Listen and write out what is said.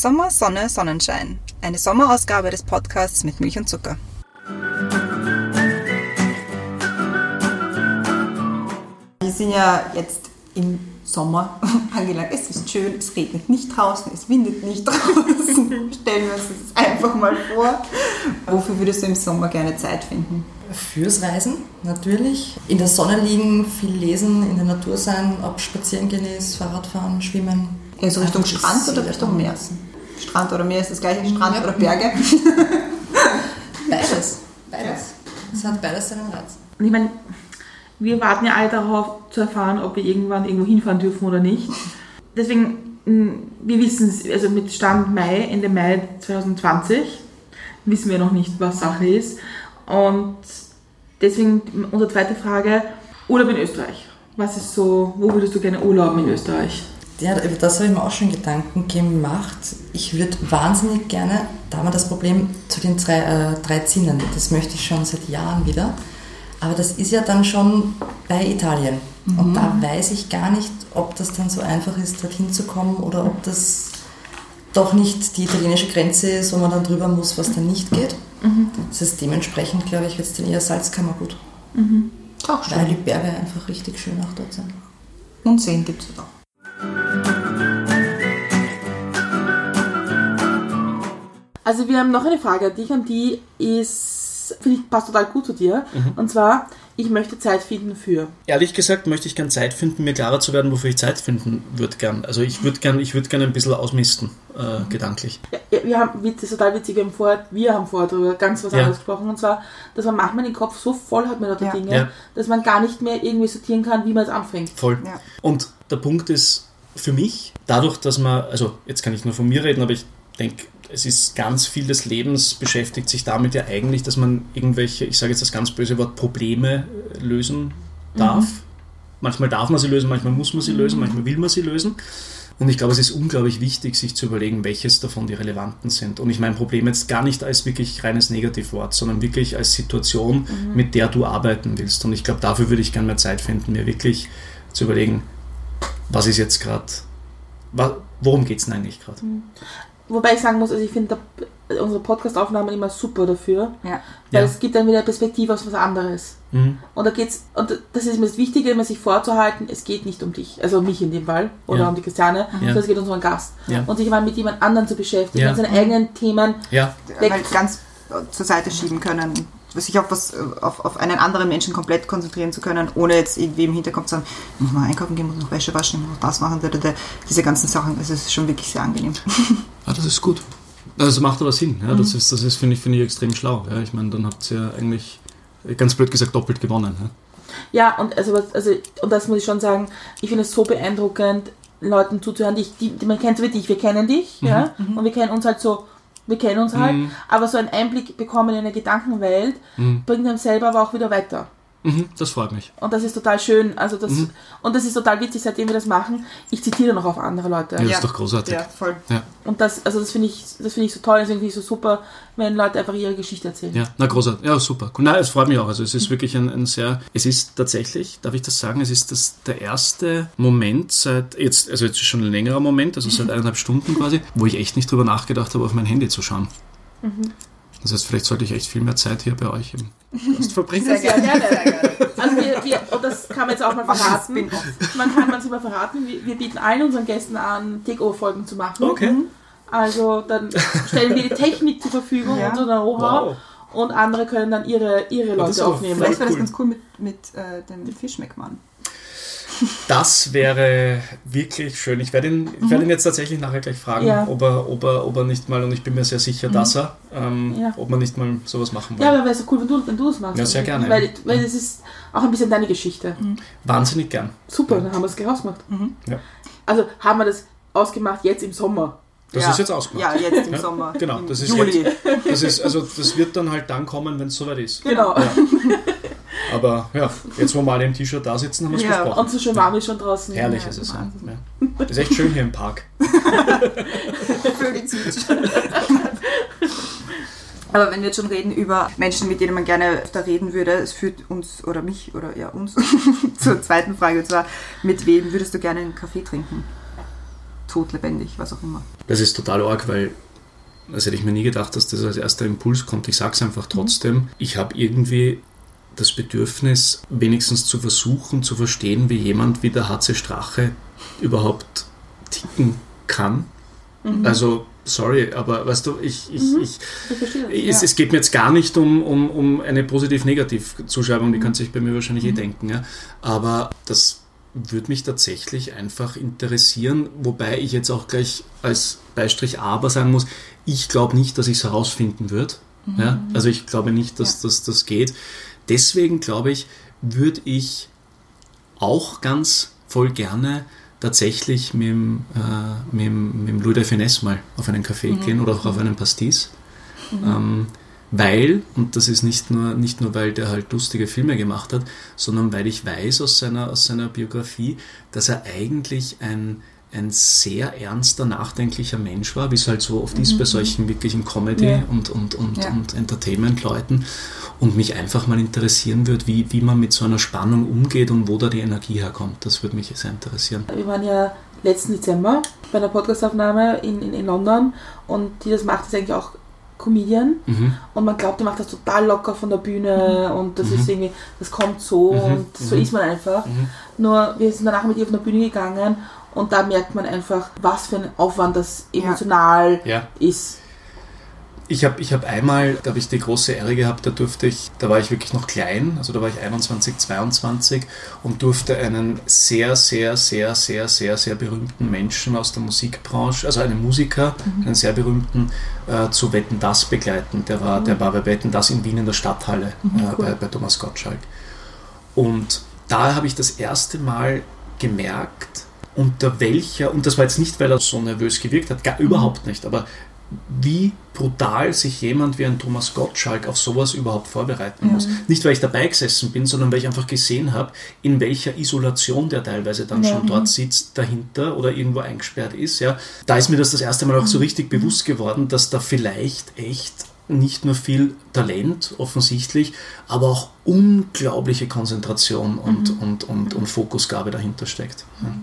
Sommer, Sonne, Sonnenschein. Eine Sommerausgabe des Podcasts mit Milch und Zucker. Wir sind ja jetzt im Sommer angelangt. Es ist schön, es regnet nicht draußen, es windet nicht draußen. Stellen wir uns das einfach mal vor. Wofür würdest du im Sommer gerne Zeit finden? Fürs Reisen natürlich. In der Sonne liegen, viel lesen, in der Natur sein, ob spazieren gehen ist, Fahrradfahren, schwimmen. Also Richtung Strand oder Richtung Meer? Strand oder Meer ist das gleiche, Strand Ja. oder Berge? Beides. Beides. Es hat beides seinen Reiz. Und ich meine, wir warten ja alle darauf zu erfahren, ob wir irgendwann irgendwo hinfahren dürfen oder nicht. Deswegen, mh, wir wissen es, also mit Stand Mai, Ende Mai 2020, wissen wir noch nicht, was Sache ist. Und deswegen unsere zweite Frage, Urlaub in Österreich. Was ist so, wo würdest du gerne urlauben in Österreich? Ja, über das habe ich mir auch schon Gedanken gemacht. Ich würde wahnsinnig gerne, da haben wir das Problem zu den drei, äh, drei Zinnen, das möchte ich schon seit Jahren wieder. Aber das ist ja dann schon bei Italien. Und da weiß ich gar nicht, ob das dann so einfach ist, dorthin zu kommen oder ob das doch nicht die italienische Grenze ist, wo man dann drüber muss, was dann nicht geht. Das ist dementsprechend, glaube ich, wird es dann eher Salzkammergut. Auch Weil die Berge einfach richtig schön auch dort sind. Und Seen gibt es auch. Also wir haben noch eine Frage an dich und die ist, finde ich, passt total gut zu dir. Und zwar, ich möchte Zeit finden für. Ehrlich gesagt möchte ich gern Zeit finden, mir klarer zu werden, wofür ich Zeit finden würde gern. Also ich würde gern, ich würde gern ein bisschen ausmisten, äh, gedanklich. Ja, wir haben, das ist total witzig, wir haben vorher, wir haben vorher darüber ganz was Ja. anderes gesprochen. Und zwar, dass man manchmal den Kopf so voll hat mit lauter Ja. Dinge, Ja. dass man gar nicht mehr irgendwie sortieren kann, wie man es anfängt. Voll. Ja. Und der Punkt ist für mich, dadurch, dass man, also jetzt kann ich nur von mir reden, aber ich denke, es ist ganz viel des Lebens beschäftigt sich damit ja eigentlich, dass man irgendwelche, ich sage jetzt das ganz böse Wort, Probleme äh, lösen darf. Manchmal darf man sie lösen, manchmal muss man sie lösen, manchmal will man sie lösen. Und ich glaube, es ist unglaublich wichtig, sich zu überlegen, welches davon die relevanten sind. Und ich meine Problem jetzt gar nicht als wirklich reines Negativwort, sondern wirklich als Situation, mit der du arbeiten willst. Und ich glaube, dafür würde ich gerne mehr Zeit finden, mir wirklich zu überlegen, was ist jetzt gerade, worum geht es denn eigentlich gerade? Wobei ich sagen muss, also ich finde da- unsere Podcast-Aufnahmen immer super dafür, Ja. weil Ja. es gibt dann wieder Perspektive auf was anderes. Mhm. Und da geht's, und das ist mir das Wichtige, immer sich vorzuhalten, es geht nicht um dich, also um mich in dem Fall, oder Ja. um die Christiane, sondern es geht um unseren Gast. Ja. Und sich mal mit jemand anderem zu beschäftigen, Ja. mit seinen eigenen Themen. Ja, ganz zur Seite schieben können, sich auf, was, auf, auf einen anderen Menschen komplett konzentrieren zu können, ohne jetzt irgendwie im Hinterkopf zu sagen, ich muss noch einkaufen gehen, muss noch Wäsche waschen, ich muss noch das machen, diese ganzen Sachen, also es ist schon wirklich sehr angenehm. ah, das ist gut. Das macht aber Sinn. Ja? Das ist, das ist finde ich, finde ich, extrem schlau. Ja? Ich meine, dann habt ihr ja eigentlich, ganz blöd gesagt, doppelt gewonnen. Ja? Ja, und also, was- also und das muss ich schon sagen, ich finde es so beeindruckend, Leuten zuzuhören, die, ich- die, die man kennt so wie dich, wir kennen dich, ja, und wir kennen uns halt so, wir kennen uns halt, Mhm. aber so einen Einblick bekommen in eine Gedankenwelt Mhm. bringt einem selber aber auch wieder weiter. Mhm, das freut mich. Und das ist total schön, also das, Mhm. und das ist total witzig, seitdem wir das machen, ich zitiere noch auf andere Leute. Ja, das Ja. ist doch großartig. Ja, voll. Ja, Und das, also das finde ich, das finde ich so toll, deswegen finde ich so super, wenn Leute einfach ihre Geschichte erzählen. ja, na großartig. Ja, super. Cool. Nein, es freut mich auch. Also es ist wirklich ein, ein sehr, es ist tatsächlich, darf ich das sagen, es ist das, der erste Moment seit, jetzt, also jetzt ist schon ein längerer Moment, also seit eineinhalb Stunden quasi, wo ich echt nicht drüber nachgedacht habe, auf mein Handy zu schauen. Das heißt, vielleicht sollte ich echt viel mehr Zeit hier bei euch im Podcast verbringen. Sehr gerne. gerne. Sehr gerne. Also wir, wir, und das kann man jetzt auch mal verraten. Man kann man es mal verraten. Wir, wir bieten allen unseren Gästen an, Takeover-Folgen zu machen. Okay. Also dann stellen wir die Technik zur Verfügung Ja. und so Know-how Wow. und andere können dann ihre, ihre das Leute aufnehmen. Vielleicht wäre das cool. ganz cool mit, mit äh, dem Fischmeckmann. Das wäre wirklich schön. Ich werde ihn, ich werde ihn jetzt tatsächlich nachher gleich fragen, Ja. ob, er, ob, er, ob er nicht mal, und ich bin mir sehr sicher, dass er, ähm, Ja. ob man nicht mal sowas machen Ja, will. aber wäre so cool, wenn du, wenn du das machst. Ja, sehr gerne. Weil, weil es ist auch ein bisschen deine Geschichte. Wahnsinnig gern. Super, dann haben wir es ausgemacht. Ja. Also haben wir das ausgemacht jetzt im Sommer. Das ja. ist jetzt ausgemacht. Ja, jetzt im Ja, Sommer. genau, das ist Juli. Das ist, also das wird dann halt dann kommen, wenn es soweit ist. Genau. Ja. Aber ja, jetzt wo wir alle im T-Shirt da sitzen, haben wir es Ja, besprochen. Und so schön warm ist schon draußen. Herrlich Ja, ist es. Ja. Wahnsinn. Ja. Ist echt schön hier im Park. Vögel zwitschern. Aber wenn wir jetzt schon reden über Menschen, mit denen man gerne öfter reden würde, es führt uns oder mich oder ja uns zur zweiten Frage und zwar, mit wem würdest du gerne einen Kaffee trinken? tot, lebendig, was auch immer. Das ist total arg, weil das hätte ich mir nie gedacht, dass das als erster Impuls kommt. Ich sage es einfach trotzdem. Ich habe irgendwie das Bedürfnis, wenigstens zu versuchen, zu verstehen, wie jemand wie der HC Strache überhaupt ticken kann. Mhm. Also, sorry, aber weißt du, ich, ich, Mhm. ich, Ich es, ja. es geht mir jetzt gar nicht um, um, um eine positiv-negativ-Zuschreibung, die kann sich bei mir wahrscheinlich eh denken. Ja? Aber das würde mich tatsächlich einfach interessieren, wobei ich jetzt auch gleich als Beistrich aber sagen muss, ich glaube nicht, dass ich es herausfinden würde. Ja? Also ich glaube nicht, dass das, das geht. Deswegen glaube ich, würde ich auch ganz voll gerne tatsächlich mit dem, äh, mit, mit dem Louis de Finesse mal auf einen Café gehen oder auch auf einen Pastis. Ähm, weil, und das ist nicht nur, nicht nur, weil der halt lustige Filme gemacht hat, sondern weil ich weiß aus seiner, aus seiner Biografie, dass er eigentlich ein, ein sehr ernster, nachdenklicher Mensch war, wie es halt so oft ist bei solchen wirklichen Comedy- Ja. und, und, und, Ja. und Entertainment-Leuten. Und mich einfach mal interessieren würde, wie, wie man mit so einer Spannung umgeht und wo da die Energie herkommt. Das würde mich sehr interessieren. Wir waren ja letzten Dezember bei einer Podcastaufnahme in, in, in London und die das macht, ist eigentlich auch Comedian Mhm. und man glaubt, der macht das total locker von der Bühne und das ist irgendwie, das kommt so Mhm. und so Mhm. ist man einfach. Mhm. Nur wir sind danach mit ihr auf eine Bühne gegangen und da merkt man einfach, was für ein Aufwand das Ja. emotional Ja. ist. Ich habe ich hab einmal, da habe ich die große Ehre gehabt, da durfte ich, da war ich wirklich noch klein, also da war ich 21, 22 und durfte einen sehr, sehr, sehr, sehr, sehr, sehr berühmten Menschen aus der Musikbranche, also einen Musiker, einen sehr berühmten, äh, zu Wetten Das begleiten. Der war, der war bei Wetten Das in Wien in der Stadthalle äh, cool. bei, bei Thomas Gottschalk. Und da habe ich das erste Mal gemerkt, unter welcher, und das war jetzt nicht, weil er so nervös gewirkt hat, gar überhaupt nicht, aber wie brutal sich jemand wie ein Thomas Gottschalk auf sowas überhaupt vorbereiten muss. Nicht, weil ich dabei gesessen bin, sondern weil ich einfach gesehen habe, in welcher Isolation der teilweise dann Ja. schon dort sitzt, dahinter oder irgendwo eingesperrt ist. Ja. Da ist mir das das erste Mal auch so richtig bewusst geworden, dass da vielleicht echt nicht nur viel Talent offensichtlich, aber auch unglaubliche Konzentration und, und, und, und Fokusgabe dahinter steckt. Ja.